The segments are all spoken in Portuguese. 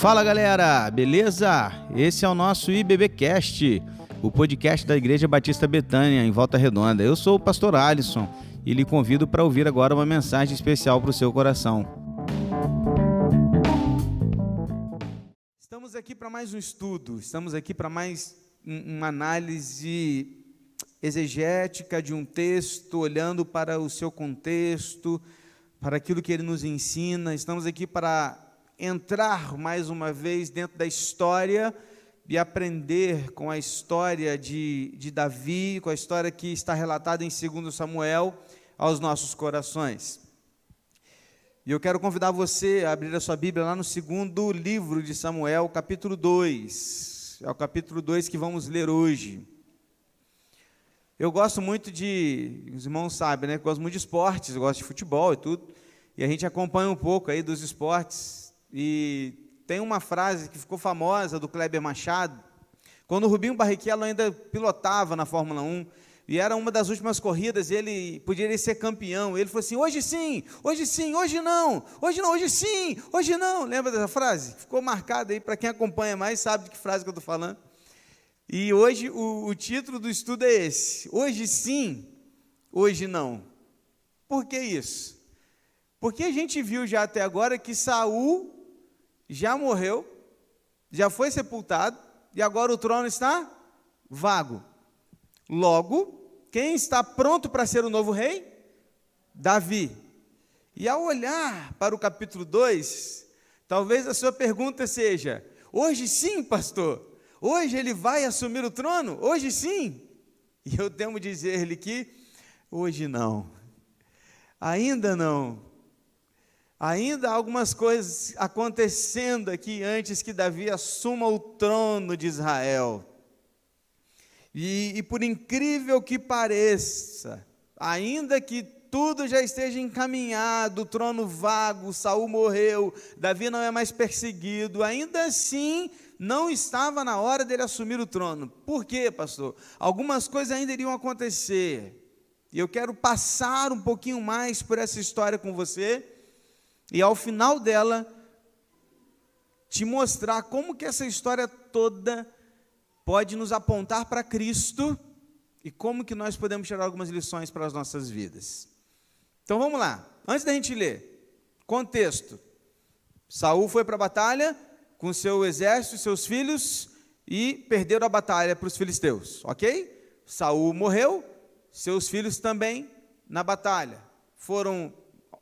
Fala galera, beleza? Esse é o nosso IBBcast, o podcast da Igreja Batista Betânia, em Volta Redonda. Eu sou o pastor Alisson e lhe convido para ouvir agora uma mensagem especial para o seu coração. Estamos aqui para mais um estudo, estamos aqui para mais uma análise exegética de um texto, olhando para o seu contexto, para aquilo que ele nos ensina. Estamos aqui para entrar mais uma vez dentro da história e aprender com a história de, de Davi, com a história que está relatada em 2 Samuel, aos nossos corações. E eu quero convidar você a abrir a sua Bíblia lá no segundo livro de Samuel, capítulo 2. É o capítulo 2 que vamos ler hoje. Eu gosto muito de, os irmãos sabem, né? Eu gosto muito de esportes, eu gosto de futebol e tudo. E a gente acompanha um pouco aí dos esportes. E tem uma frase que ficou famosa do Kleber Machado, quando o Rubinho Barrichello ainda pilotava na Fórmula 1, e era uma das últimas corridas, ele podia ser campeão. Ele falou assim: hoje sim, hoje sim, hoje não, hoje não, hoje sim, hoje não. Lembra dessa frase? Ficou marcada aí para quem acompanha mais, sabe de que frase que eu estou falando. E hoje o, o título do estudo é esse: Hoje sim, hoje não. Por que isso? Porque a gente viu já até agora que Saul já morreu, já foi sepultado, e agora o trono está vago. Logo, quem está pronto para ser o novo rei? Davi. E ao olhar para o capítulo 2, talvez a sua pergunta seja: hoje sim, pastor? Hoje ele vai assumir o trono? Hoje sim? E eu temo dizer-lhe que hoje não. Ainda não. Ainda há algumas coisas acontecendo aqui antes que Davi assuma o trono de Israel. E, e, por incrível que pareça, ainda que tudo já esteja encaminhado, o trono vago, Saul morreu, Davi não é mais perseguido, ainda assim não estava na hora dele assumir o trono. Por quê, pastor? Algumas coisas ainda iriam acontecer. E eu quero passar um pouquinho mais por essa história com você e ao final dela te mostrar como que essa história toda pode nos apontar para Cristo e como que nós podemos tirar algumas lições para as nossas vidas. Então vamos lá. Antes da gente ler, contexto. Saul foi para a batalha com seu exército e seus filhos e perderam a batalha para os filisteus, ok? Saul morreu, seus filhos também na batalha. Foram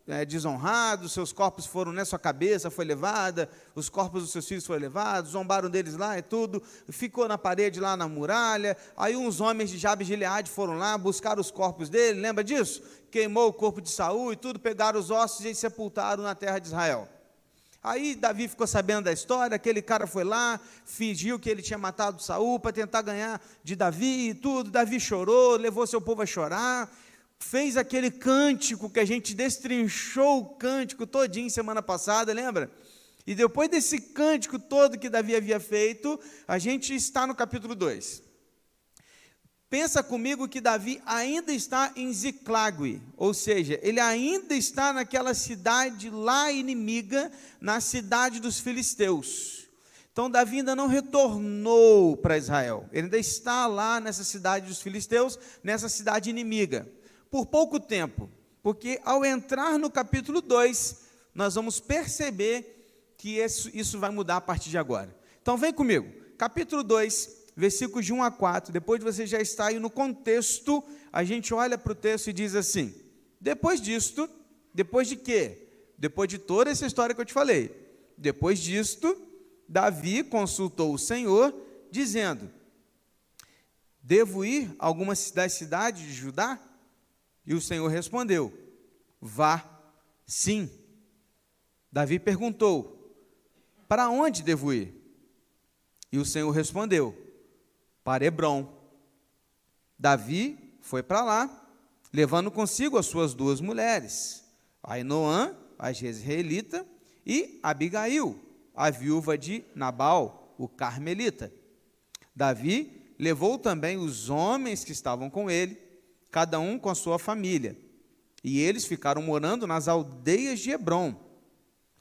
é, desonrados, seus corpos foram, né, sua cabeça foi levada, os corpos dos seus filhos foram levados, zombaram deles lá e tudo, ficou na parede lá na muralha, aí uns homens de Jabes de Gileade foram lá, buscar os corpos dele, lembra disso? Queimou o corpo de Saul e tudo, pegaram os ossos e sepultaram na terra de Israel. Aí Davi ficou sabendo da história, aquele cara foi lá, fingiu que ele tinha matado Saul para tentar ganhar de Davi e tudo. Davi chorou, levou seu povo a chorar fez aquele cântico que a gente destrinchou o cântico todinho semana passada, lembra? E depois desse cântico todo que Davi havia feito, a gente está no capítulo 2. Pensa comigo que Davi ainda está em Ziclague, ou seja, ele ainda está naquela cidade lá inimiga, na cidade dos filisteus. Então Davi ainda não retornou para Israel. Ele ainda está lá nessa cidade dos filisteus, nessa cidade inimiga por pouco tempo, porque ao entrar no capítulo 2, nós vamos perceber que isso, vai mudar a partir de agora. Então vem comigo, capítulo 2, versículos de 1 a 4, depois de você já estar aí no contexto, a gente olha para o texto e diz assim: depois disto, depois de quê? Depois de toda essa história que eu te falei, depois disto, Davi consultou o Senhor, dizendo: Devo ir a alguma das cidades de Judá? E o Senhor respondeu: Vá, sim. Davi perguntou: Para onde devo ir? E o Senhor respondeu: Para Hebron. Davi foi para lá, levando consigo as suas duas mulheres, Ainoã, a jezreelita, e Abigail, a viúva de Nabal, o carmelita. Davi levou também os homens que estavam com ele, cada um com a sua família. E eles ficaram morando nas aldeias de Hebron.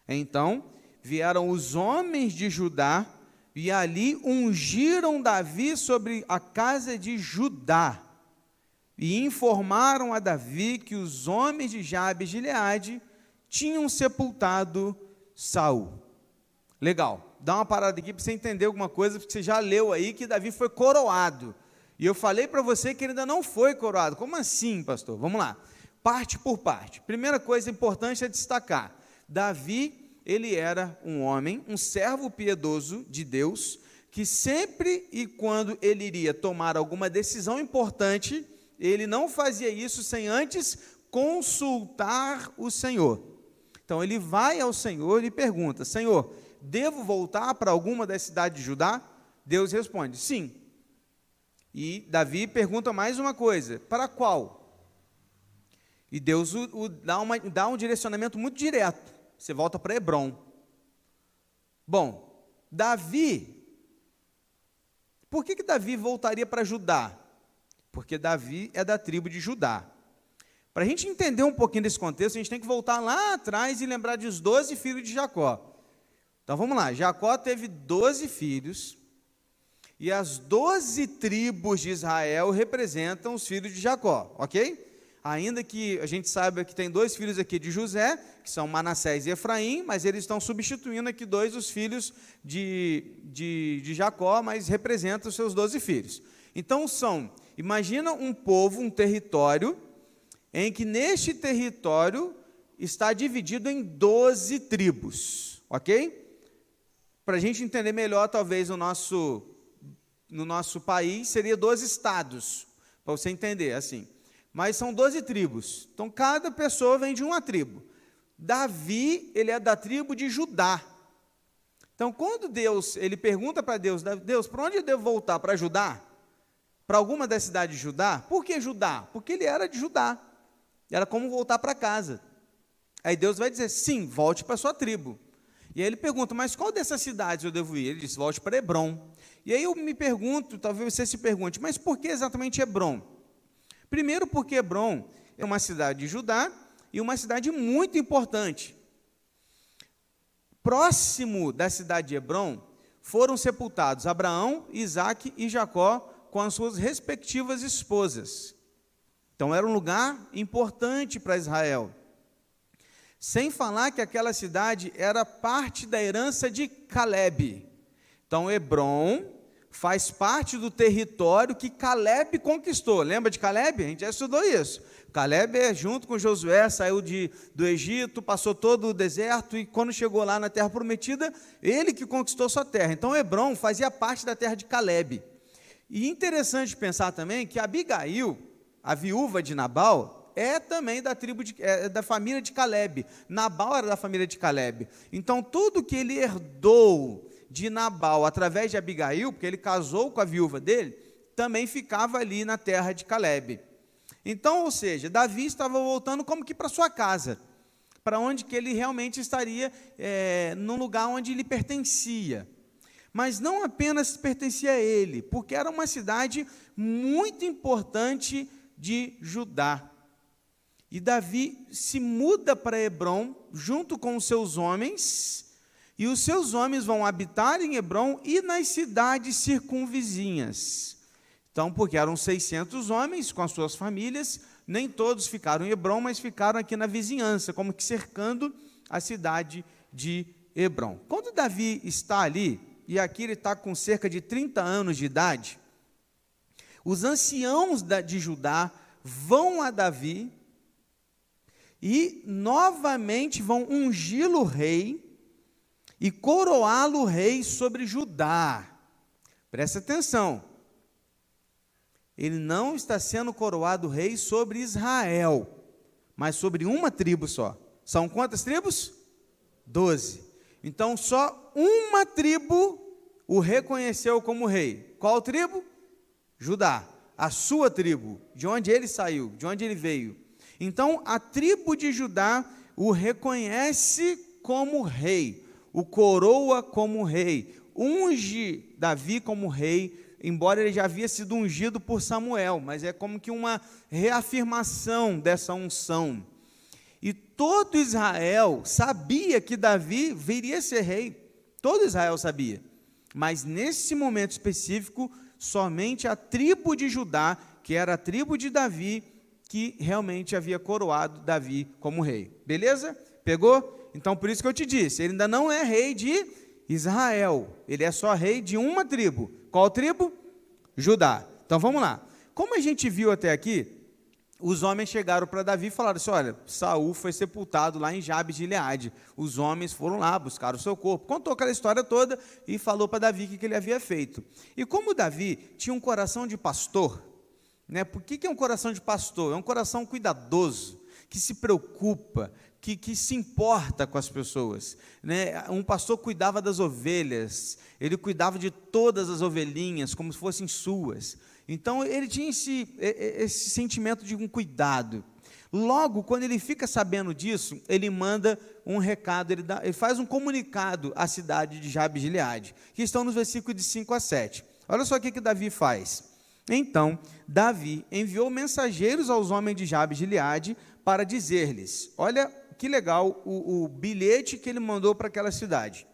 Então vieram os homens de Judá e ali ungiram Davi sobre a casa de Judá e informaram a Davi que os homens de Jabes de Gileade tinham sepultado Saul. Legal. Dá uma parada aqui para você entender alguma coisa, porque você já leu aí que Davi foi coroado. E eu falei para você que ele ainda não foi coroado. Como assim, pastor? Vamos lá. Parte por parte. Primeira coisa importante é destacar: Davi, ele era um homem, um servo piedoso de Deus, que sempre e quando ele iria tomar alguma decisão importante, ele não fazia isso sem antes consultar o Senhor. Então ele vai ao Senhor e pergunta: Senhor, devo voltar para alguma das cidades de Judá? Deus responde: sim. E Davi pergunta mais uma coisa: para qual? E Deus o, o dá, uma, dá um direcionamento muito direto. Você volta para Hebron. Bom, Davi. Por que, que Davi voltaria para Judá? Porque Davi é da tribo de Judá. Para a gente entender um pouquinho desse contexto, a gente tem que voltar lá atrás e lembrar dos 12 filhos de Jacó. Então vamos lá, Jacó teve 12 filhos, e as 12 tribos de Israel representam os filhos de Jacó, ok? Ainda que a gente saiba que tem dois filhos aqui de José, que são Manassés e Efraim, mas eles estão substituindo aqui dois dos filhos de, de, de Jacó, mas representam os seus 12 filhos. Então são, imagina um povo, um território, em que neste território está dividido em 12 tribos, ok? Para a gente entender melhor, talvez, o nosso, no nosso país, seria 12 estados, para você entender, assim. Mas são 12 tribos, então cada pessoa vem de uma tribo. Davi, ele é da tribo de Judá. Então, quando Deus, ele pergunta para Deus, Deus, para onde eu devo voltar? Para Judá? Para alguma das cidades de Judá? Por que Judá? Porque ele era de Judá. Era como voltar para casa. Aí Deus vai dizer: sim, volte para sua tribo. E aí ele pergunta, mas qual dessas cidades eu devo ir? Ele diz, volte para Hebron. E aí eu me pergunto, talvez você se pergunte, mas por que exatamente Hebron? Primeiro porque Hebron é uma cidade de Judá e uma cidade muito importante. Próximo da cidade de Hebron foram sepultados Abraão, Isaac e Jacó com as suas respectivas esposas. Então era um lugar importante para Israel. Sem falar que aquela cidade era parte da herança de Caleb. Então, Hebron faz parte do território que Caleb conquistou. Lembra de Caleb? A gente já estudou isso. Caleb, é, junto com Josué, saiu de, do Egito, passou todo o deserto e quando chegou lá na terra prometida, ele que conquistou sua terra. Então, Hebron fazia parte da terra de Caleb. E interessante pensar também que Abigail, a viúva de Nabal, é também da tribo de, é, da família de Caleb. Nabal era da família de Caleb. Então tudo que ele herdou de Nabal através de Abigail, porque ele casou com a viúva dele, também ficava ali na terra de Caleb. Então, ou seja, Davi estava voltando como que para sua casa, para onde que ele realmente estaria, é, num lugar onde ele pertencia. Mas não apenas pertencia a ele, porque era uma cidade muito importante de Judá. E Davi se muda para Hebron junto com os seus homens, e os seus homens vão habitar em Hebron e nas cidades circunvizinhas. Então, porque eram 600 homens com as suas famílias, nem todos ficaram em Hebron, mas ficaram aqui na vizinhança, como que cercando a cidade de Hebron. Quando Davi está ali, e aqui ele está com cerca de 30 anos de idade, os anciãos de Judá vão a Davi e novamente vão ungí-lo rei e coroá-lo rei sobre Judá. Presta atenção. Ele não está sendo coroado rei sobre Israel, mas sobre uma tribo só. São quantas tribos? Doze. Então só uma tribo o reconheceu como rei. Qual tribo? Judá. A sua tribo, de onde ele saiu, de onde ele veio. Então a tribo de Judá o reconhece como rei, o coroa como rei, unge Davi como rei, embora ele já havia sido ungido por Samuel, mas é como que uma reafirmação dessa unção. E todo Israel sabia que Davi viria a ser rei. Todo Israel sabia. Mas nesse momento específico, somente a tribo de Judá, que era a tribo de Davi, que realmente havia coroado Davi como rei. Beleza? Pegou? Então por isso que eu te disse, ele ainda não é rei de Israel. Ele é só rei de uma tribo. Qual tribo? Judá. Então vamos lá. Como a gente viu até aqui, os homens chegaram para Davi e falaram assim: olha, Saul foi sepultado lá em Jabes de Gileade. Os homens foram lá buscar o seu corpo. Contou aquela história toda e falou para Davi o que ele havia feito. E como Davi tinha um coração de pastor, né? Por que, que é um coração de pastor? É um coração cuidadoso, que se preocupa, que, que se importa com as pessoas. Né? Um pastor cuidava das ovelhas, ele cuidava de todas as ovelhinhas como se fossem suas. Então ele tinha esse, esse sentimento de um cuidado. Logo, quando ele fica sabendo disso, ele manda um recado, ele, dá, ele faz um comunicado à cidade de Jabes de Gileade, que estão nos versículos de 5 a 7. Olha só o que, que Davi faz. Então, Davi enviou mensageiros aos homens de Jabes de Gileade para dizer-lhes: Olha que legal o, o bilhete que ele mandou para aquela cidade.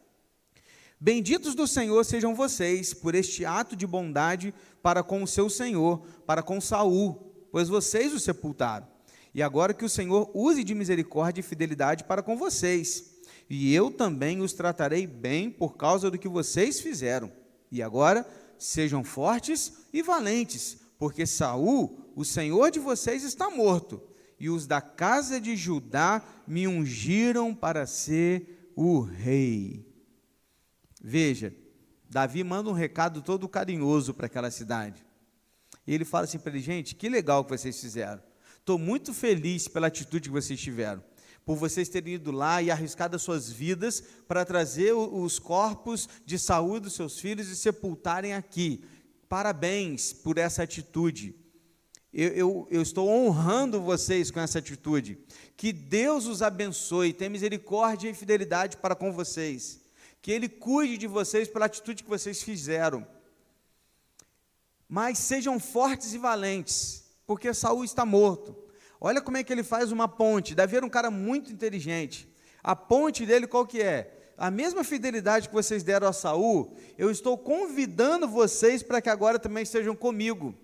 Benditos do Senhor sejam vocês por este ato de bondade para com o seu Senhor, para com Saul, pois vocês o sepultaram. E agora que o Senhor use de misericórdia e fidelidade para com vocês. E eu também os tratarei bem por causa do que vocês fizeram. E agora sejam fortes e valentes, porque Saul, o Senhor de vocês, está morto, e os da casa de Judá me ungiram para ser o rei. Veja, Davi manda um recado todo carinhoso para aquela cidade. E ele fala assim para ele, gente, que legal que vocês fizeram. Estou muito feliz pela atitude que vocês tiveram, por vocês terem ido lá e arriscado as suas vidas para trazer os corpos de saúde dos seus filhos e sepultarem aqui. Parabéns por essa atitude. Eu, eu, eu, estou honrando vocês com essa atitude. Que Deus os abençoe, tenha misericórdia e fidelidade para com vocês que Ele cuide de vocês pela atitude que vocês fizeram. Mas sejam fortes e valentes, porque Saul está morto. Olha como é que ele faz uma ponte. Davi era um cara muito inteligente. A ponte dele qual que é? A mesma fidelidade que vocês deram a Saul, eu estou convidando vocês para que agora também estejam comigo.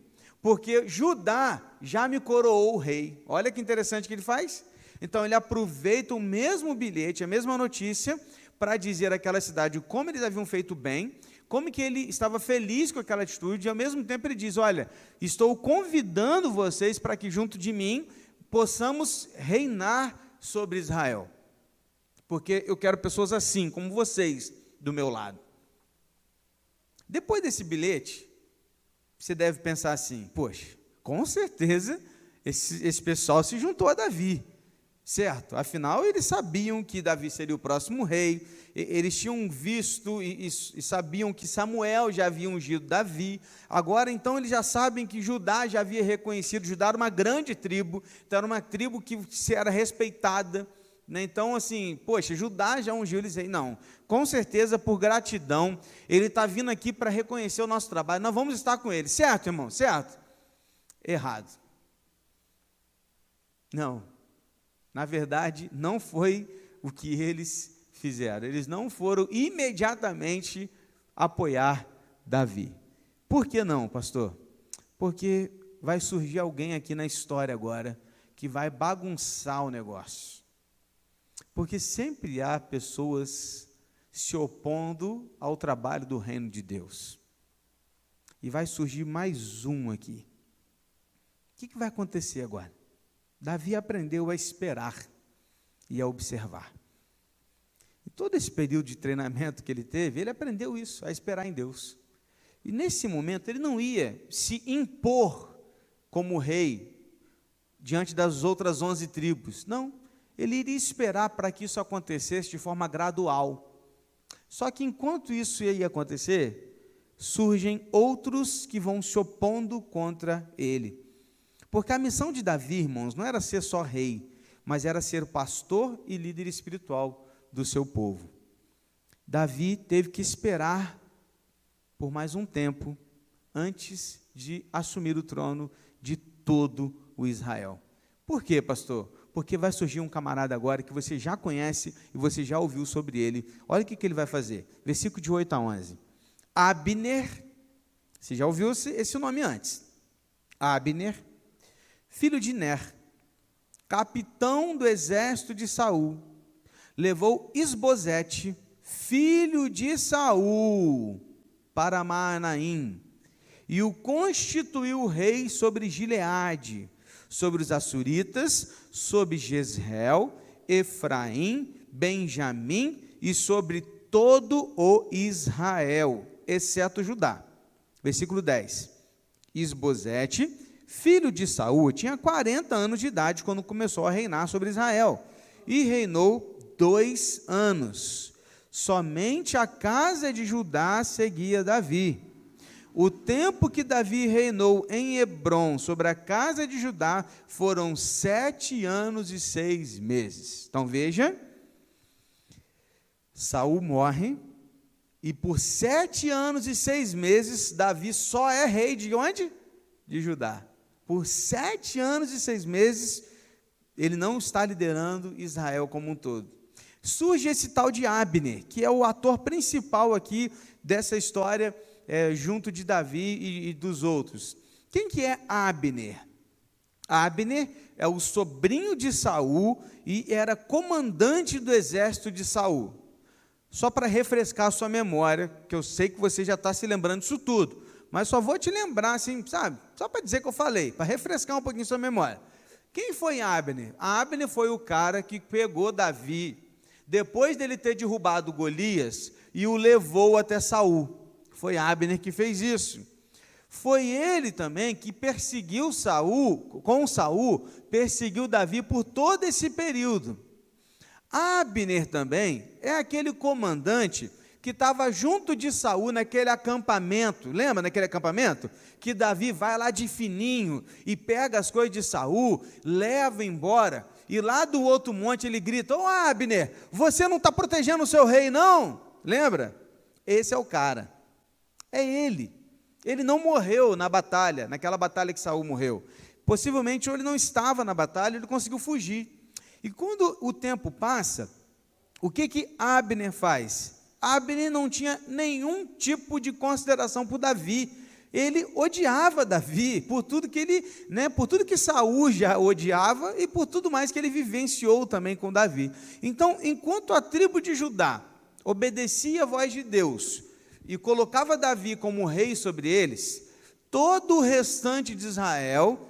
Porque Judá já me coroou rei. Olha que interessante que ele faz. Então ele aproveita o mesmo bilhete, a mesma notícia, para dizer àquela cidade como eles haviam feito bem, como que ele estava feliz com aquela atitude, e ao mesmo tempo ele diz: Olha, estou convidando vocês para que junto de mim possamos reinar sobre Israel, porque eu quero pessoas assim, como vocês, do meu lado. Depois desse bilhete, você deve pensar assim: Poxa, com certeza esse, esse pessoal se juntou a Davi certo? Afinal, eles sabiam que Davi seria o próximo rei, eles tinham visto e, e, e, sabiam que Samuel já havia ungido Davi. Agora, então, eles já sabem que Judá já havia reconhecido. Judá era uma grande tribo, então era uma tribo que era respeitada. Né? Então, assim, poxa, Judá já ungiu eles aí. Não, com certeza, por gratidão, ele está vindo aqui para reconhecer o nosso trabalho. Nós vamos estar com ele, certo, irmão? Certo? Errado. Não, na verdade, não foi o que eles fizeram. Eles não foram imediatamente apoiar Davi. Por que não, pastor? Porque vai surgir alguém aqui na história agora que vai bagunçar o negócio. Porque sempre há pessoas se opondo ao trabalho do reino de Deus. E vai surgir mais um aqui. O que, que vai acontecer agora? Davi aprendeu a esperar e a observar. E todo esse período de treinamento que ele teve, ele aprendeu isso, a esperar em Deus. E nesse momento ele não ia se impor como rei diante das outras onze tribos. Não, ele iria esperar para que isso acontecesse de forma gradual. Só que enquanto isso ia acontecer, surgem outros que vão se opondo contra ele. Porque a missão de Davi, irmãos, não era ser só rei, mas era ser pastor e líder espiritual do seu povo. Davi teve que esperar por mais um tempo antes de assumir o trono de todo o Israel. Por quê, pastor? Porque vai surgir um camarada agora que você já conhece e você já ouviu sobre ele. Olha o que, que ele vai fazer. Versículo de 8 a 11. Abner, você já ouviu esse nome antes. Abner, filho de Ner, capitão do exército de Saul, levou Isbosete, filho de Saul, para Maanaim, e o constituiu rei sobre Gileade, sobre os Assuritas, sobre Jezreel, Efraim, Benjamim e sobre todo o Israel, exceto Judá. Versículo 10. Isbosete, filho de Saul, tinha 40 anos de idade quando começou a reinar sobre Israel, e reinou dois anos. Somente a casa de Judá seguia Davi. O tempo que Davi reinou em Hebron sobre a casa de Judá foram sete anos e seis meses. Então veja, Saul morre e por sete anos e seis meses Davi só é rei de onde? De Judá. Por sete anos e seis meses ele não está liderando Israel como um todo surge esse tal de Abner, que é o ator principal aqui dessa história, é, junto de Davi e, e dos outros. Quem que é Abner? Abner é o sobrinho de Saul e era comandante do exército de Saul. Só para refrescar a sua memória, que eu sei que você já está se lembrando disso tudo, mas só vou te lembrar, assim, sabe? Só para dizer que eu falei, para refrescar um pouquinho a sua memória. Quem foi Abner? Abner foi o cara que pegou Davi depois dele ter derrubado Golias e o levou até Saul. Foi Abner que fez isso. Foi ele também que perseguiu Saul, com Saul, perseguiu Davi por todo esse período. Abner também é aquele comandante que estava junto de Saul naquele acampamento. Lembra naquele acampamento? Que Davi vai lá de fininho e pega as coisas de Saul, leva embora e lá do outro monte ele grita: Ô oh, Abner, você não está protegendo o seu rei, não? Lembra? Esse é o cara. É ele. Ele não morreu na batalha, naquela batalha que Saul morreu. Possivelmente ele não estava na batalha, ele conseguiu fugir. E quando o tempo passa, o que que Abner faz? Abner não tinha nenhum tipo de consideração por Davi ele odiava Davi por tudo que ele, né, por tudo que Saul já odiava e por tudo mais que ele vivenciou também com Davi. Então, enquanto a tribo de Judá obedecia a voz de Deus e colocava Davi como rei sobre eles, todo o restante de Israel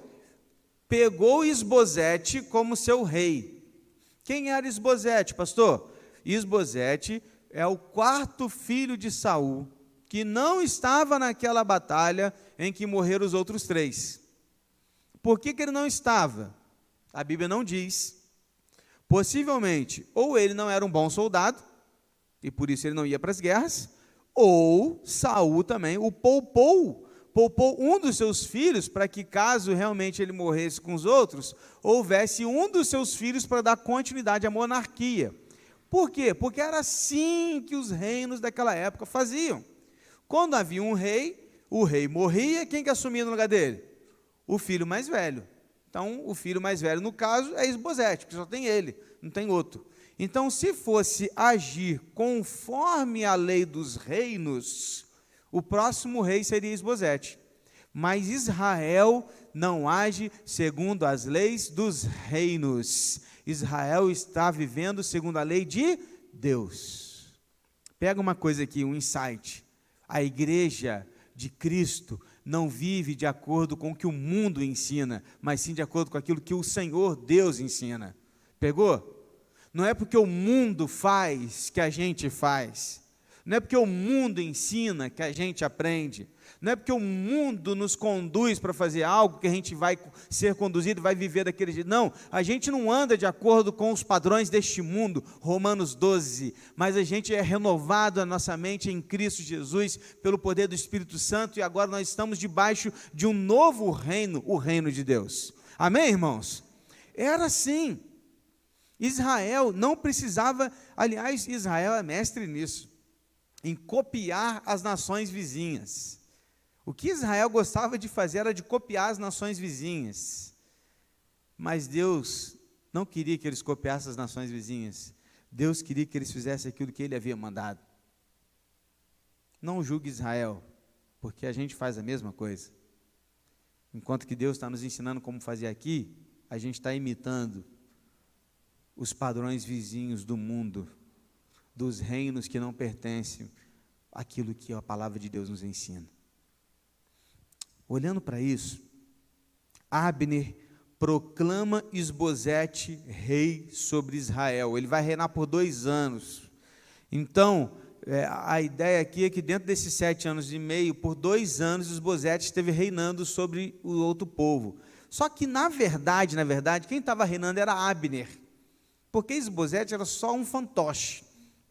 pegou Isbosete como seu rei. Quem era Isbosete, pastor? Isbosete é o quarto filho de Saul que não estava naquela batalha em que morreram os outros três. Por que, que ele não estava? A Bíblia não diz. Possivelmente, ou ele não era um bom soldado, e por isso ele não ia para as guerras, ou Saul também o poupou, poupou um dos seus filhos para que, caso realmente ele morresse com os outros, houvesse um dos seus filhos para dar continuidade à monarquia. Por quê? Porque era assim que os reinos daquela época faziam. Quando havia um rei, o rei morria, quem que assumia no lugar dele? O filho mais velho. Então, o filho mais velho, no caso, é Esbozete, porque só tem ele, não tem outro. Então, se fosse agir conforme a lei dos reinos, o próximo rei seria Esbozete. Mas Israel não age segundo as leis dos reinos. Israel está vivendo segundo a lei de Deus. Pega uma coisa aqui, um insight. A igreja de Cristo não vive de acordo com o que o mundo ensina, mas sim de acordo com aquilo que o Senhor Deus ensina. Pegou? Não é porque o mundo faz que a gente faz. Não é porque o mundo ensina que a gente aprende. Não é porque o mundo nos conduz para fazer algo que a gente vai ser conduzido, vai viver daquele jeito. Não, a gente não anda de acordo com os padrões deste mundo, Romanos 12, mas a gente é renovado a nossa mente em Cristo Jesus pelo poder do Espírito Santo e agora nós estamos debaixo de um novo reino, o reino de Deus. Amém, irmãos? Era assim. Israel não precisava, aliás, Israel é mestre nisso, em copiar as nações vizinhas. O que Israel gostava de fazer era de copiar as nações vizinhas. Mas Deus não queria que eles copiassem as nações vizinhas. Deus queria que eles fizessem aquilo que ele havia mandado. Não julgue Israel, porque a gente faz a mesma coisa. Enquanto que Deus está nos ensinando como fazer aqui, a gente está imitando os padrões vizinhos do mundo, dos reinos que não pertencem àquilo que a palavra de Deus nos ensina. Olhando para isso, Abner proclama Esbozete rei sobre Israel. Ele vai reinar por dois anos. Então, é, a ideia aqui é que dentro desses sete anos e meio, por dois anos, Esbozete esteve reinando sobre o outro povo. Só que, na verdade, na verdade, quem estava reinando era Abner. Porque Esbozete era só um fantoche,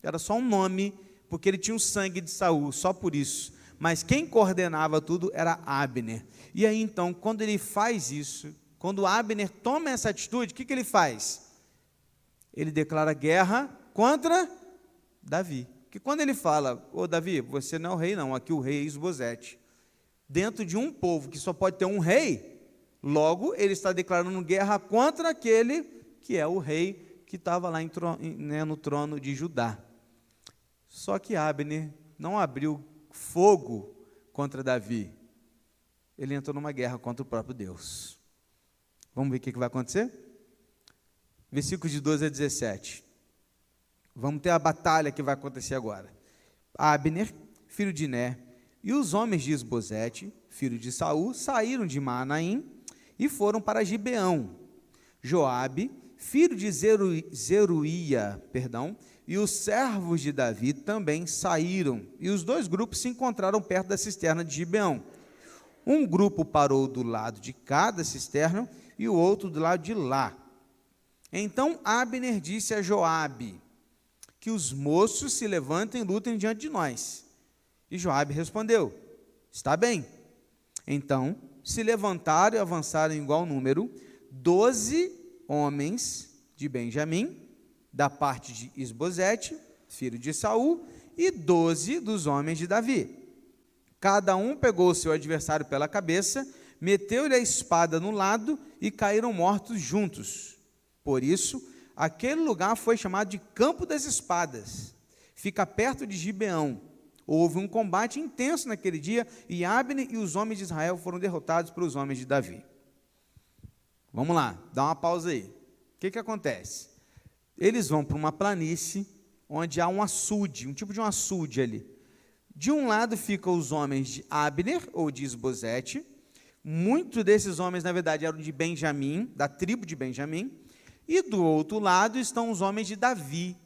era só um nome, porque ele tinha o sangue de Saul, só por isso. Mas quem coordenava tudo era Abner. E aí então, quando ele faz isso, quando Abner toma essa atitude, o que, que ele faz? Ele declara guerra contra Davi. Que quando ele fala, ô Davi, você não é o rei, não, aqui o rei é Isbosete. Dentro de um povo que só pode ter um rei, logo ele está declarando guerra contra aquele que é o rei que estava lá né, no trono de Judá. Só que Abner não abriu fogo contra Davi. Ele entrou numa guerra contra o próprio Deus. Vamos ver o que vai acontecer? Versículos de 12 a 17. Vamos ter a batalha que vai acontecer agora. Abner, filho de Né, e os homens de Esbozete, filho de Saul, saíram de Manaim e foram para Gibeão. Joabe, filho de Zeru, Zeruia, perdão, e os servos de Davi também saíram, e os dois grupos se encontraram perto da cisterna de Gibeão. Um grupo parou do lado de cada cisterna e o outro do lado de lá. Então Abner disse a Joabe: que os moços se levantem e lutem diante de nós. E Joabe respondeu: Está bem. Então se levantaram e avançaram em igual número doze homens de Benjamim, da parte de Isbosete, filho de Saul, e doze dos homens de Davi. Cada um pegou o seu adversário pela cabeça, meteu-lhe a espada no lado e caíram mortos juntos. Por isso, Aquele lugar foi chamado de Campo das Espadas. Fica perto de Gibeão. Houve um combate intenso naquele dia e Abner e os homens de Israel foram derrotados pelos homens de Davi. Vamos lá, dá uma pausa aí. O que, que acontece? Eles vão para uma planície onde há um açude, um tipo de um açude ali. De um lado ficam os homens de Abner, ou de Esbozete. Muitos desses homens, na verdade, eram de Benjamim, da tribo de Benjamim. E do outro lado estão os homens de Davi.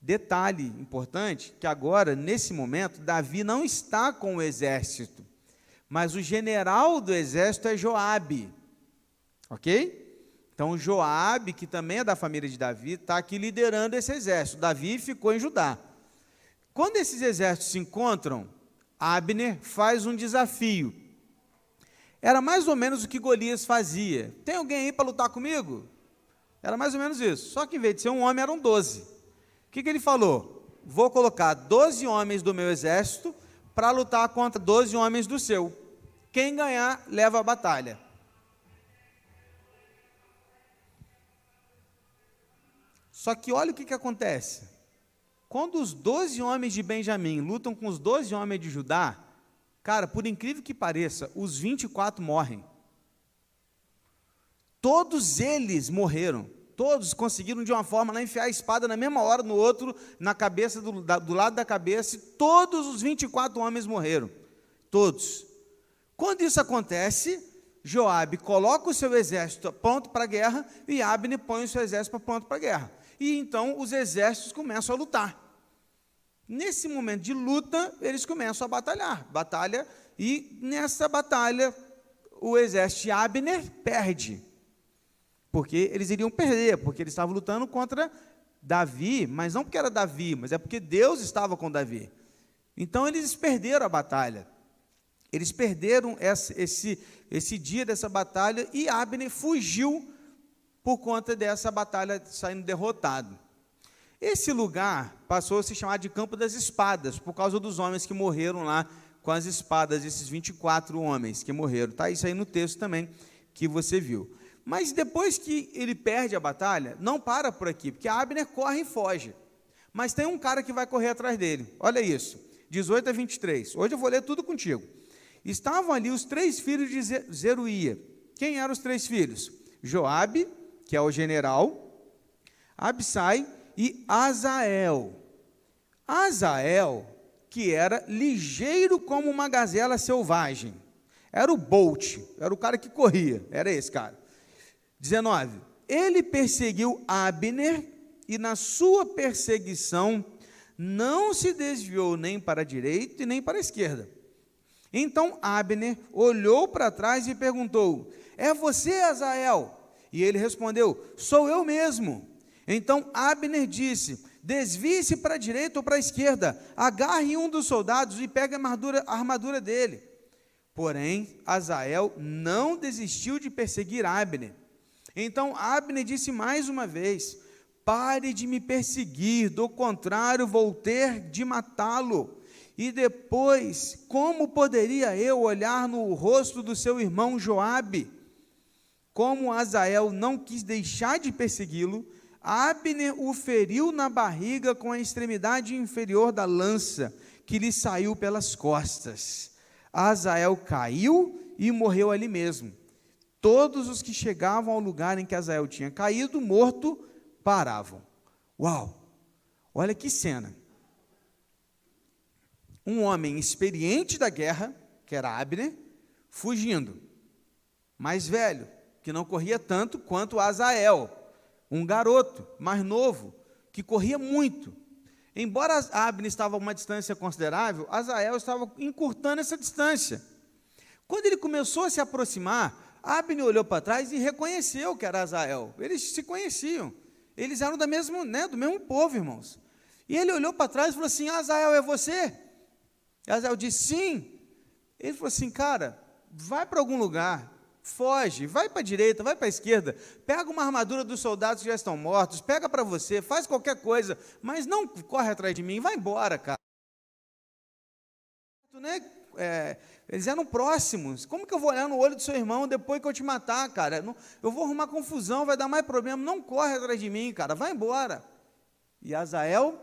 Detalhe importante: que agora, nesse momento, Davi não está com o exército, mas o general do exército é Joabe. Ok? Então, Joabe, que também é da família de Davi, está aqui liderando esse exército. Davi ficou em Judá. Quando esses exércitos se encontram, Abner faz um desafio. Era mais ou menos o que Golias fazia. Tem alguém aí para lutar comigo? Era mais ou menos isso. Só que em vez de ser um homem, eram doze. O que, que ele falou? Vou colocar doze homens do meu exército para lutar contra doze homens do seu. Quem ganhar, leva a batalha. Só que olha o que, que acontece. Quando os doze homens de Benjamim lutam com os doze homens de Judá, cara, por incrível que pareça, os 24 morrem. Todos eles morreram. Todos conseguiram de uma forma lá enfiar a espada na mesma hora no outro, na cabeça do, da, do lado da cabeça, e todos os 24 homens morreram. Todos. Quando isso acontece, Joabe coloca o seu exército pronto para a guerra e Abner põe o seu exército pronto para a guerra. E então os exércitos começam a lutar. Nesse momento de luta, eles começam a batalhar. Batalha, e nessa batalha, o exército de Abner perde porque eles iriam perder, porque eles estavam lutando contra Davi, mas não porque era Davi, mas é porque Deus estava com Davi. Então eles perderam a batalha. Eles perderam esse, esse, esse dia dessa batalha e Abner fugiu por conta dessa batalha saindo derrotado. Esse lugar passou a se chamar de Campo das Espadas, por causa dos homens que morreram lá com as espadas, esses 24 homens que morreram. Está isso aí no texto também que você viu. Mas depois que ele perde a batalha, não para por aqui, porque Abner corre e foge. Mas tem um cara que vai correr atrás dele. Olha isso, 18 a 23. Hoje eu vou ler tudo contigo. Estavam ali os três filhos de Zeruia. Quem eram os três filhos? Joabe, que é o general, Absai e Azael. Azael, que era ligeiro como uma gazela selvagem. Era o Bolt, era o cara que corria, era esse cara. 19. Ele perseguiu Abner e na sua perseguição não se desviou nem para a direita e nem para a esquerda. Então Abner olhou para trás e perguntou: É você, Azael? E ele respondeu: Sou eu mesmo. Então Abner disse: Desvie-se para a direita ou para a esquerda, agarre um dos soldados e pegue a armadura, dele. Porém, Azael não desistiu de perseguir Abner. Então Abner disse mais uma vez: Pare de me perseguir, do contrário, vou ter de matá-lo. E depois, como poderia eu olhar no rosto do seu irmão Joabe? Como Azael não quis deixar de persegui-lo, Abner o feriu na barriga com a extremidade inferior da lança, que lhe saiu pelas costas. Azael caiu e morreu ali mesmo. Todos os que chegavam ao lugar em que Azael tinha caído, morto, paravam. Uau! Olha que cena. Um homem experiente da guerra, que era Abner, fugindo. Mais velho, que não corria tanto quanto Azael, um garoto mais novo, que corria muito. Embora Abner estava a uma distância considerável, Azael estava encurtando essa distância. Quando ele começou a se aproximar, Abner olhou para trás e reconheceu que era Azael. Eles se conheciam. Eles eram da mesmo, né, do mesmo povo, irmãos. E ele olhou para trás e falou assim: Azael, é você? E Azael disse: Sim. Ele falou assim: Cara, vai para algum lugar, foge, vai para a direita, vai para a esquerda, pega uma armadura dos soldados que já estão mortos, pega para você, faz qualquer coisa, mas não corre atrás de mim, vai embora, cara. Né? É, eles eram próximos. Como que eu vou olhar no olho do seu irmão depois que eu te matar, cara? Eu vou arrumar confusão, vai dar mais problema. Não corre atrás de mim, cara, vai embora. E Azael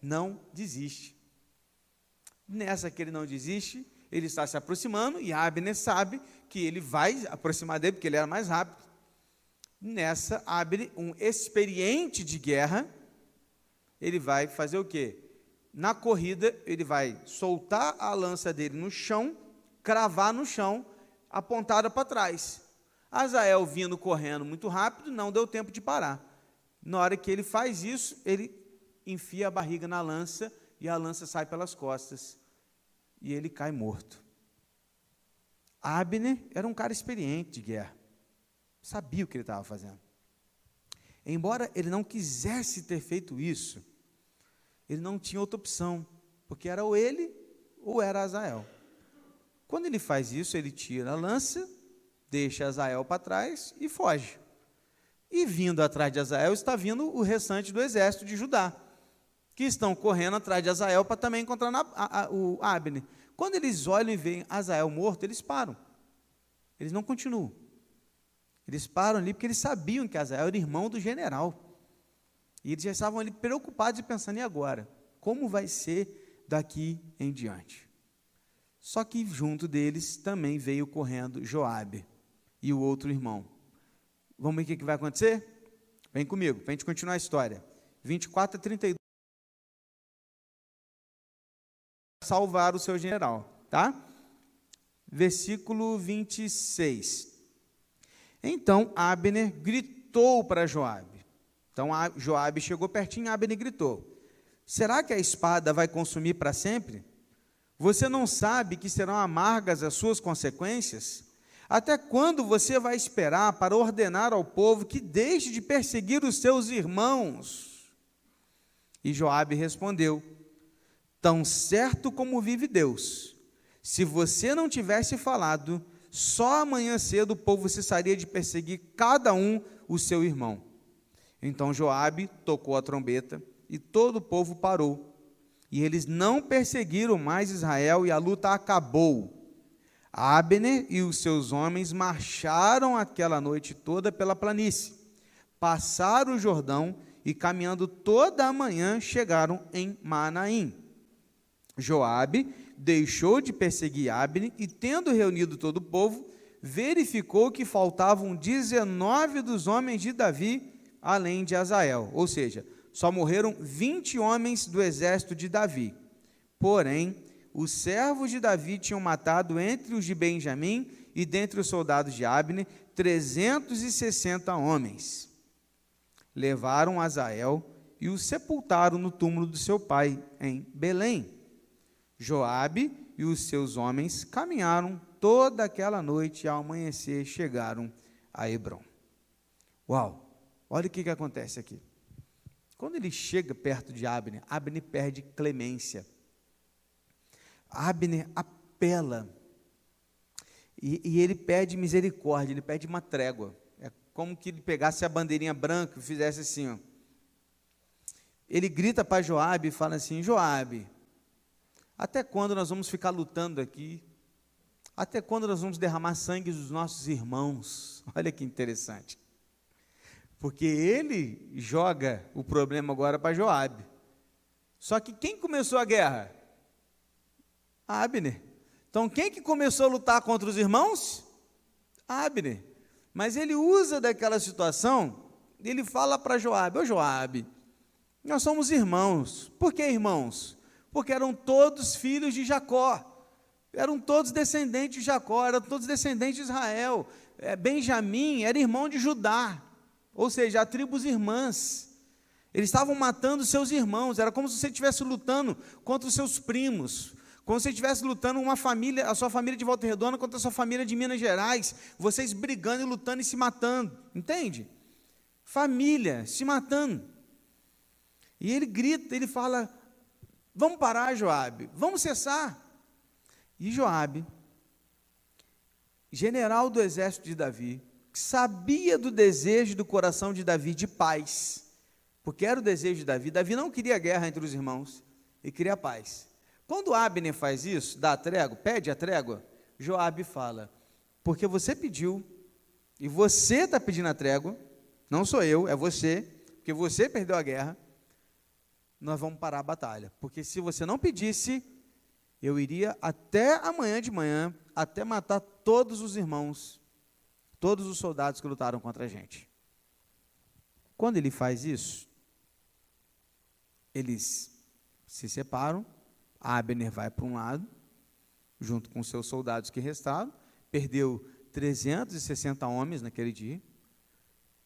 não desiste. Nessa que ele não desiste, ele está se aproximando e Abner sabe que ele vai aproximar dele, porque ele era mais rápido. Nessa, Abner, um experiente de guerra, ele vai fazer o quê? Na corrida, ele vai soltar a lança dele no chão cravar no chão, apontada para trás. Azael vindo correndo muito rápido, não deu tempo de parar. Na hora que ele faz isso, ele enfia a barriga na lança e a lança sai pelas costas e ele cai morto. Abner era um cara experiente de guerra, sabia o que ele estava fazendo. Embora ele não quisesse ter feito isso, ele não tinha outra opção, porque era ou ele ou era Azael. Quando ele faz isso, ele tira a lança, deixa Azael para trás e foge. E vindo atrás de Azael está vindo o restante do exército de Judá, que estão correndo atrás de Azael para também encontrar a, a, o Abner. Quando eles olham e veem Azael morto, eles param. Eles não continuam. Eles param ali porque eles sabiam que Azael era irmão do general. E eles já estavam ali preocupados e pensando, e agora? Como vai ser daqui em diante? Só que junto deles também veio correndo Joabe e o outro irmão. Vamos ver o que vai acontecer? Vem comigo, para a gente continuar a história. 24 a 32. Salvar o seu general, tá? Versículo 26. Então Abner gritou para Joabe. Então Joabe chegou pertinho, Abner gritou: Será que a espada vai consumir para sempre? Você não sabe que serão amargas as suas consequências? Até quando você vai esperar para ordenar ao povo que deixe de perseguir os seus irmãos? E Joabe respondeu: Tão certo como vive Deus, se você não tivesse falado, só amanhã cedo o povo cessaria de perseguir cada um o seu irmão. Então Joabe tocou a trombeta e todo o povo parou e eles não perseguiram mais Israel e a luta acabou. Abner e os seus homens marcharam aquela noite toda pela planície, passaram o Jordão e caminhando toda a manhã chegaram em Manaim. Joabe deixou de perseguir Abner e tendo reunido todo o povo, verificou que faltavam 19 dos homens de Davi, além de Azael, ou seja, só morreram 20 homens do exército de Davi. Porém, os servos de Davi tinham matado entre os de Benjamim e dentre os soldados de Abner 360 homens. Levaram Azael e o sepultaram no túmulo do seu pai em Belém. Joabe e os seus homens caminharam toda aquela noite e ao amanhecer chegaram a Hebron. Uau! Olha o que, que acontece aqui. Quando ele chega perto de Abner, Abner perde clemência. Abner apela. E, e, ele pede misericórdia, ele pede uma trégua. É como que ele pegasse a bandeirinha branca e fizesse assim, ó. Ele grita para Joabe e fala assim: Joabe, até quando nós vamos ficar lutando aqui? Até quando nós vamos derramar sangue dos nossos irmãos? Olha que interessante. Porque ele joga o problema agora para Joabe. Só que quem começou a guerra? Abner. Então quem que começou a lutar contra os irmãos? Abner. Mas ele usa daquela situação, ele fala para Joabe: "Ô Joabe, nós somos irmãos. Por que irmãos? Porque eram todos filhos de Jacó. Eram todos descendentes de Jacó, eram todos descendentes de Israel. É, Benjamim era irmão de Judá, ou seja, a tribos irmãs. Eles estavam matando seus irmãos, era como se você estivesse lutando contra os seus primos, como se você estivesse lutando uma família, a sua família de Volta Redonda contra a sua família de Minas Gerais, vocês brigando e lutando e se matando, entende? Família se matando. E ele grita, ele fala: Vamos parar, Joabe, vamos cessar. E Joabe, general do exército de Davi, sabia do desejo do coração de Davi de paz, porque era o desejo de Davi. Davi não queria guerra entre os irmãos, e queria paz. Quando Abner faz isso, dá a trégua, pede a trégua, Joabe fala: porque você pediu e você está pedindo a trégua, não sou eu, é você, porque você perdeu a guerra. Nós vamos parar a batalha, porque se você não pedisse, eu iria até amanhã de manhã, até matar todos os irmãos, todos os soldados que lutaram contra a gente. Quando ele faz isso, eles se separam, Abner vai para um lado, junto com seus soldados que restaram, perdeu 360 homens naquele dia,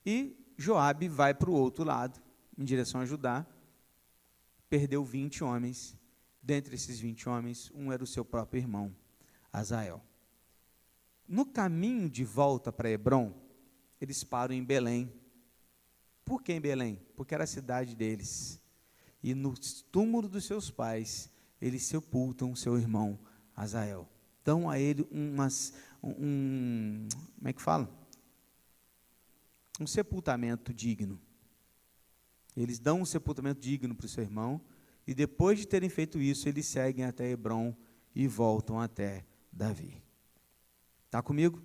e Joabe vai para o outro lado, em direção a Judá, perdeu 20 homens. Dentre esses 20 homens, um era o seu próprio irmão, Azael. No caminho de volta para Hebron, eles param em Belém. Por que em Belém? Porque era a cidade deles. E no túmulo dos seus pais, eles sepultam seu irmão Azael. Dão a ele umas, um, como é que fala? Um sepultamento digno. Eles dão um sepultamento digno para o seu irmão, e depois de terem feito isso, eles seguem até Hebron e voltam até Davi. Está comigo?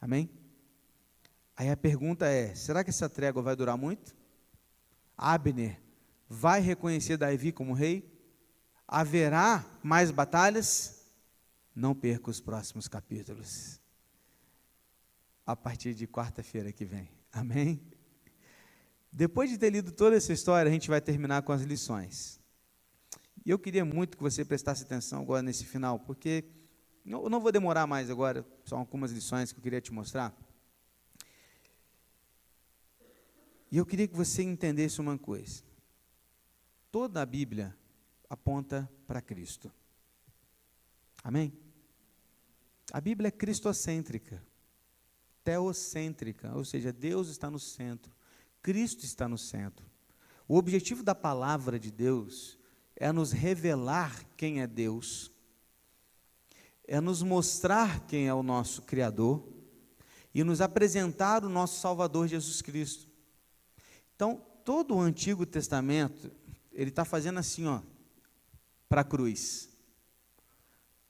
Amém? Aí a pergunta é: será que essa trégua vai durar muito? Abner vai reconhecer Davi como rei? haverá mais batalhas? Não perca os próximos capítulos. A partir de quarta-feira que vem. Amém? Depois de ter lido toda essa história, a gente vai terminar com as lições. E eu queria muito que você prestasse atenção agora nesse final, porque eu não vou demorar mais agora, são algumas lições que eu queria te mostrar. E eu queria que você entendesse uma coisa. Toda a Bíblia aponta para Cristo. Amém? A Bíblia é cristocêntrica, teocêntrica, ou seja, Deus está no centro, Cristo está no centro. O objetivo da palavra de Deus é nos revelar quem é Deus, é nos mostrar quem é o nosso Criador e nos apresentar o nosso Salvador Jesus Cristo. Então, todo o Antigo Testamento, ele está fazendo assim, ó, para a cruz.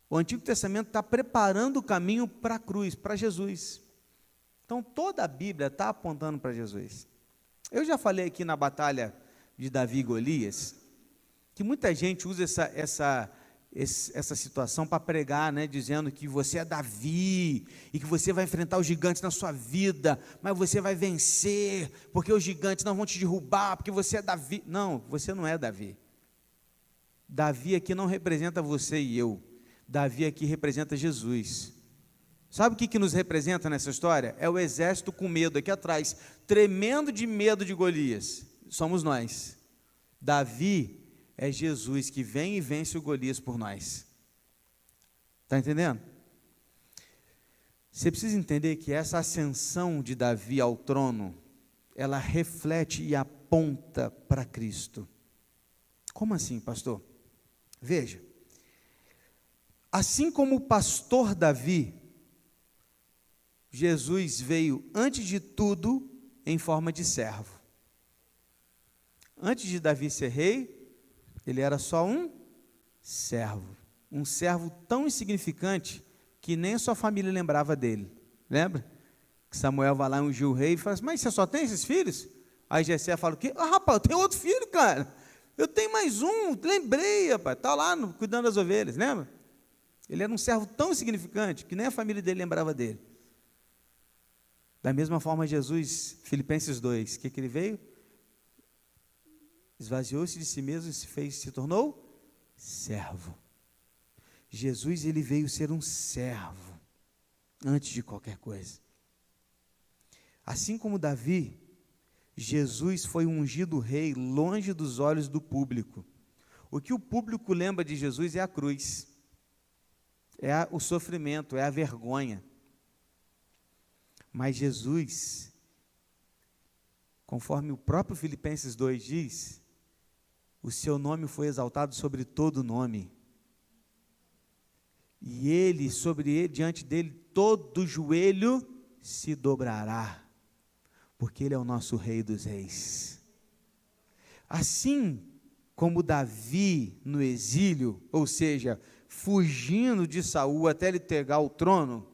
O Antigo Testamento está preparando o caminho para a cruz, para Jesus. Então toda a Bíblia está apontando para Jesus. Eu já falei aqui na batalha de Davi e Golias que muita gente usa essa, essa, essa situação para pregar, né, dizendo que você é Davi e que você vai enfrentar os gigantes na sua vida, mas você vai vencer, porque os gigantes não vão te derrubar, porque você é Davi. Não, você não é Davi. Davi aqui não representa você e eu. Davi aqui representa Jesus. Sabe o que, que nos representa nessa história? É o exército com medo aqui atrás, tremendo de medo de Golias. Somos nós. Davi é Jesus que vem e vence o Golias por nós. Está entendendo? Você precisa entender que essa ascensão de Davi ao trono, ela reflete e aponta para Cristo. Como assim, pastor? Veja, assim como o pastor Davi Jesus veio, antes de tudo, em forma de servo. Antes de Davi ser rei, ele era só um servo. Um servo tão insignificante que nem sua família lembrava dele. Lembra? Que Samuel vai lá e ungiu o rei e fala assim, mas você só tem esses filhos? Aí Jessé fala o quê? Ah, rapaz, eu tenho outro filho, cara. Eu tenho mais um, lembrei, rapaz. Está lá no, cuidando das ovelhas, lembra? Ele era um servo tão insignificante que nem a família dele lembrava dele. Da mesma forma, Jesus, Filipenses 2, o que, que ele veio? Esvaziou-se de si mesmo e se fez, se tornou servo. Jesus ele veio ser um servo antes de qualquer coisa. Assim como Davi, Jesus foi ungido rei longe dos olhos do público. O que o público lembra de Jesus é a cruz, é o sofrimento, é a vergonha. Mas Jesus, conforme o próprio Filipenses 2 diz, o seu nome foi exaltado sobre todo nome. E ele, sobre ele, diante dele, todo joelho se dobrará, porque ele é o nosso rei dos reis. Assim como Davi no exílio, ou seja, fugindo de Saul até ele pegar o trono,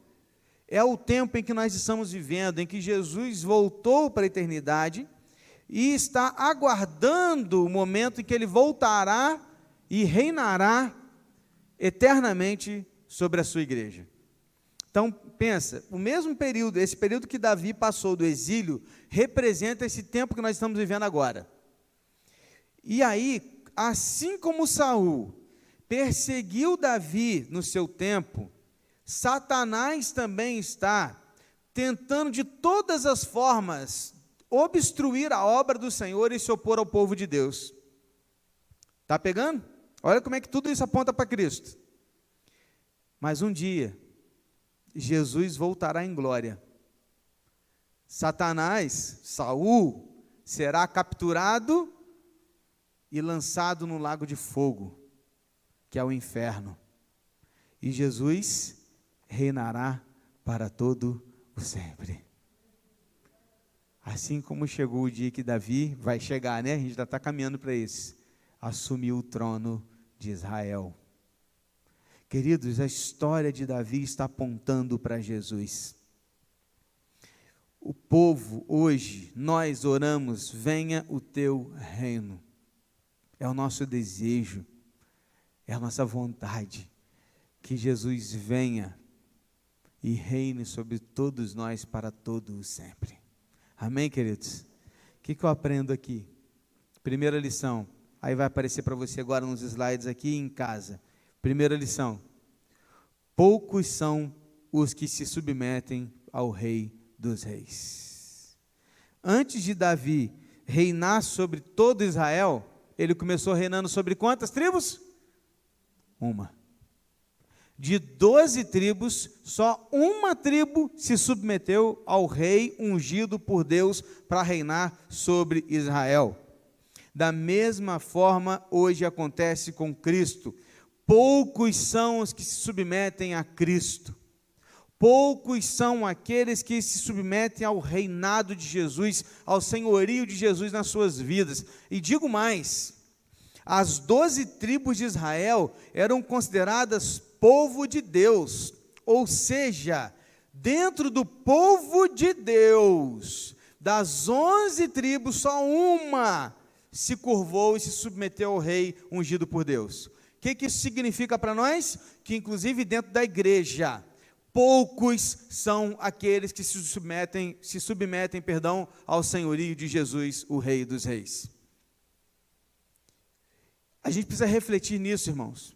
é o tempo em que nós estamos vivendo, em que Jesus voltou para a eternidade e está aguardando o momento em que ele voltará e reinará eternamente sobre a sua igreja. Então, pensa, o mesmo período, esse período que Davi passou do exílio, representa esse tempo que nós estamos vivendo agora. E aí, assim como Saul perseguiu Davi no seu tempo, Satanás também está tentando de todas as formas obstruir a obra do Senhor e se opor ao povo de Deus. Está pegando? Olha como é que tudo isso aponta para Cristo. Mas um dia, Jesus voltará em glória. Satanás, Saul, será capturado e lançado no lago de fogo, que é o inferno. E Jesus reinará para todo o sempre. Assim como chegou o dia que Davi vai chegar, né? A gente já está caminhando para isso. Assumiu o trono de Israel. Queridos, a história de Davi está apontando para Jesus. O povo hoje, nós oramos, venha o teu reino. É o nosso desejo, é a nossa vontade que Jesus venha e reine sobre todos nós para todo o sempre. Amém, queridos? O que, que eu aprendo aqui? Primeira lição, aí vai aparecer para você agora nos slides aqui em casa. Primeira lição: poucos são os que se submetem ao Rei dos Reis. Antes de Davi reinar sobre todo Israel, ele começou reinando sobre quantas tribos? Uma de doze tribos, só uma tribo se submeteu ao rei ungido por Deus para reinar sobre Israel. Da mesma forma, hoje acontece com Cristo. Poucos são os que se submetem a Cristo. Poucos são aqueles que se submetem ao reinado de Jesus, ao senhorio de Jesus nas suas vidas. E digo mais: as doze tribos de Israel eram consideradas povo de Deus, ou seja, dentro do povo de Deus, das onze tribos, só uma se curvou e se submeteu ao rei ungido por Deus. O que, que isso significa para nós? Que, inclusive, dentro da igreja, poucos são aqueles que se submetem, se submetem, perdão, ao senhorio de Jesus, o Rei dos Reis. A gente precisa refletir nisso, irmãos.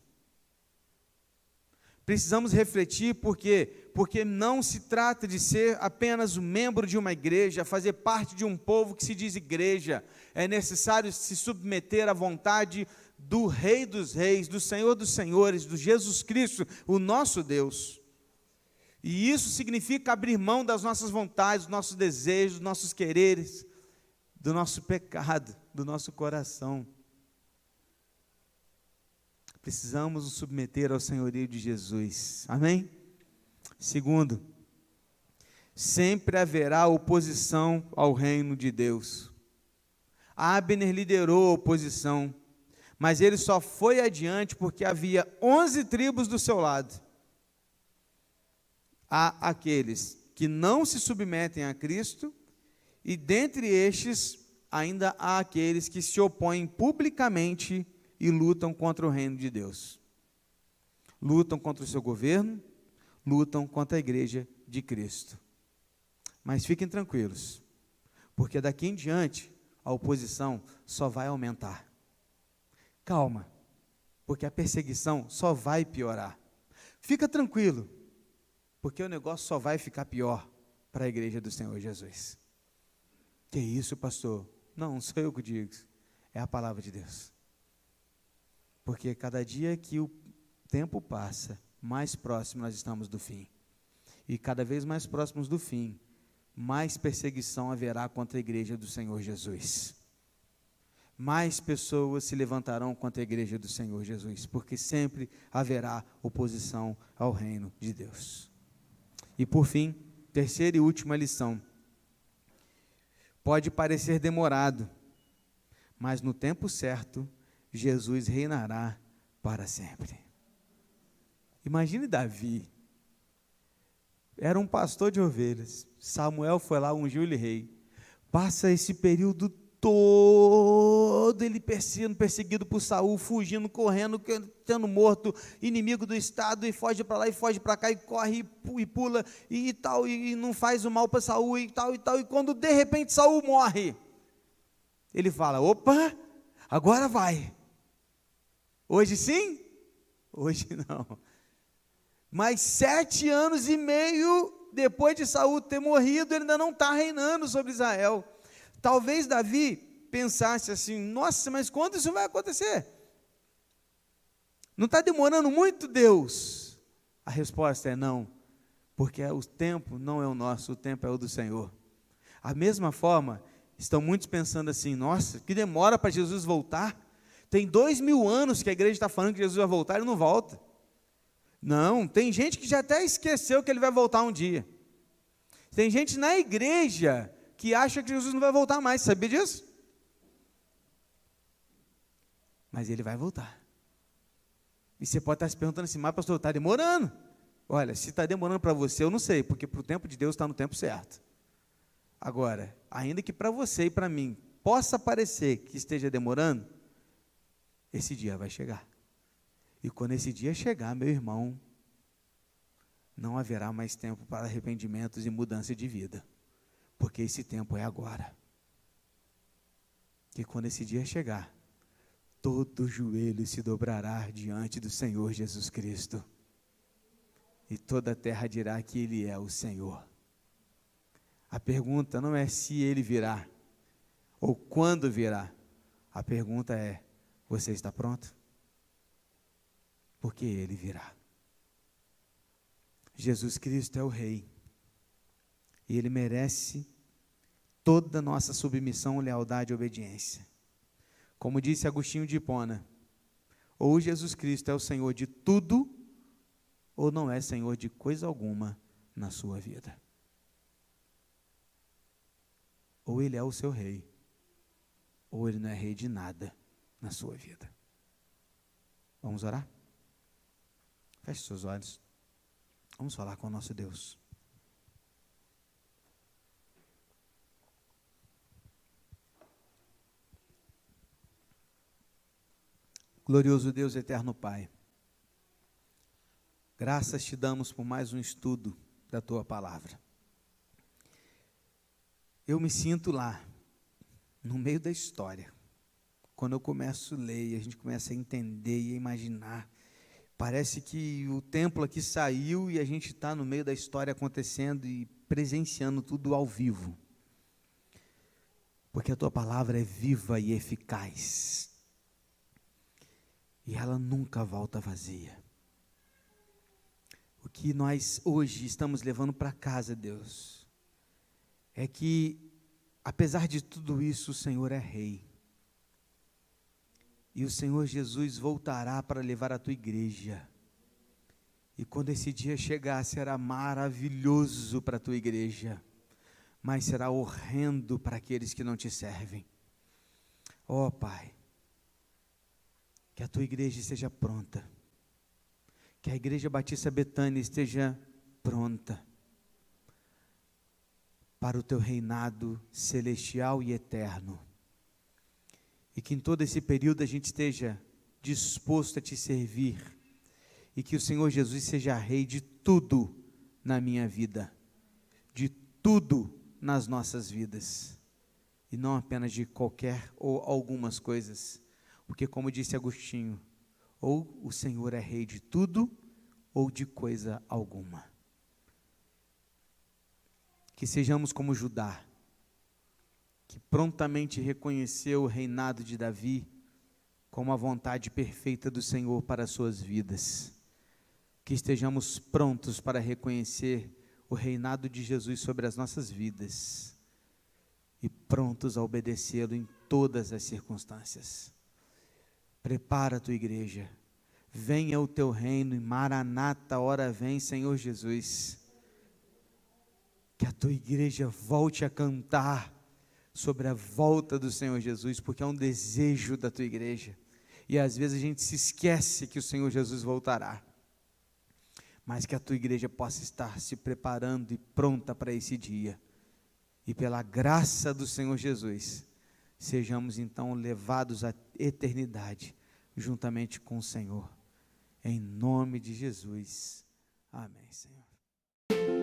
Precisamos refletir porque porque não se trata de ser apenas um membro de uma igreja, fazer parte de um povo que se diz igreja. É necessário se submeter à vontade do Rei dos Reis, do Senhor dos Senhores, do Jesus Cristo, o nosso Deus. E isso significa abrir mão das nossas vontades, dos nossos desejos, dos nossos quereres, do nosso pecado, do nosso coração. Precisamos nos submeter ao senhorio de Jesus. Amém? Segundo, sempre haverá oposição ao reino de Deus. Abner liderou a oposição, mas ele só foi adiante porque havia onze tribos do seu lado. Há aqueles que não se submetem a Cristo, e dentre estes ainda há aqueles que se opõem publicamente e lutam contra o reino de Deus. Lutam contra o seu governo, lutam contra a igreja de Cristo. Mas fiquem tranquilos, porque daqui em diante a oposição só vai aumentar. Calma, porque a perseguição só vai piorar. Fica tranquilo, porque o negócio só vai ficar pior para a igreja do Senhor Jesus. Que isso, pastor? Não, sou eu que digo, é a palavra de Deus. Porque cada dia que o tempo passa, mais próximo nós estamos do fim. E cada vez mais próximos do fim, mais perseguição haverá contra a igreja do Senhor Jesus. Mais pessoas se levantarão contra a igreja do Senhor Jesus, porque sempre haverá oposição ao reino de Deus. E por fim, terceira e última lição. Pode parecer demorado, mas no tempo certo, Jesus reinará para sempre. Imagine Davi. Era um pastor de ovelhas. Samuel foi lá, ungiu ele rei. Passa esse período todo ele sendo perseguido por Saul, fugindo, correndo, sendo morto, inimigo do estado, e foge para lá e foge para cá, e corre e pula e, e tal, e não faz o mal para Saul e tal e tal. E quando de repente Saul morre, ele fala: opa, agora vai. Hoje sim? Hoje não. Mas sete anos e meio depois de Saul ter morrido, ele ainda não está reinando sobre Israel. Talvez Davi pensasse assim: nossa, mas quando isso vai acontecer? Não está demorando muito, Deus? A resposta é não, porque o tempo não é o nosso, o tempo é o do Senhor. A mesma forma, estão muitos pensando assim: nossa, que demora para Jesus voltar. Tem dois mil anos que a igreja está falando que Jesus vai voltar e não volta. Não, tem gente que já até esqueceu que ele vai voltar um dia. Tem gente na igreja que acha que Jesus não vai voltar mais, sabia disso? Mas ele vai voltar. E você pode estar se perguntando assim, mas pastor, está demorando. Olha, se está demorando para você, eu não sei, porque para o tempo de Deus está no tempo certo. Agora, ainda que para você e para mim possa parecer que esteja demorando, esse dia vai chegar. E quando esse dia chegar, meu irmão, não haverá mais tempo para arrependimentos e mudança de vida, porque esse tempo é agora. Que quando esse dia chegar, todo joelho se dobrará diante do Senhor Jesus Cristo, e toda a terra dirá que Ele é o Senhor. A pergunta não é se Ele virá, ou quando virá, a pergunta é: você está pronto? Porque ele virá. Jesus Cristo é o Rei. E ele merece toda a nossa submissão, lealdade e obediência. Como disse Agostinho de Hipona, ou Jesus Cristo é o Senhor de tudo, ou não é Senhor de coisa alguma na sua vida. Ou ele é o seu rei, ou ele não é rei de nada na sua vida. Vamos orar? Feche seus olhos. Vamos falar com o nosso Deus. Glorioso Deus, eterno Pai, graças te damos por mais um estudo da tua palavra. Eu me sinto lá, no meio da história, quando eu começo a ler e a gente começa a entender e a imaginar. Parece que o templo aqui saiu e a gente está no meio da história acontecendo e presenciando tudo ao vivo. Porque a tua palavra é viva e eficaz e ela nunca volta vazia. O que nós hoje estamos levando para casa, Deus, é que, apesar de tudo isso, o Senhor é Rei. E o Senhor Jesus voltará para levar a tua igreja. E quando esse dia chegar, será maravilhoso para a tua igreja, mas será horrendo para aqueles que não te servem. Ó oh, Pai, que a tua igreja esteja pronta. Que a igreja Batista Betânia esteja pronta para o teu reinado celestial e eterno. E que em todo esse período a gente esteja disposto a te servir. E que o Senhor Jesus seja rei de tudo na minha vida, de tudo nas nossas vidas, e não apenas de qualquer ou algumas coisas. Porque, como disse Agostinho, ou o Senhor é rei de tudo, ou de coisa alguma. Que sejamos como Judá, que prontamente reconheceu o reinado de Davi como a vontade perfeita do Senhor para as suas vidas. Que estejamos prontos para reconhecer o reinado de Jesus sobre as nossas vidas e prontos a obedecê-lo em todas as circunstâncias. Prepara a tua igreja. Venha o teu reino, e Maranata, hora vem, Senhor Jesus. Que a tua igreja volte a cantar sobre a volta do Senhor Jesus, porque é um desejo da tua igreja. E às vezes a gente se esquece que o Senhor Jesus voltará. Mas que a tua igreja possa estar se preparando e pronta para esse dia. E pela graça do Senhor Jesus, sejamos então levados à eternidade juntamente com o Senhor. Em nome de Jesus. Amém, Senhor.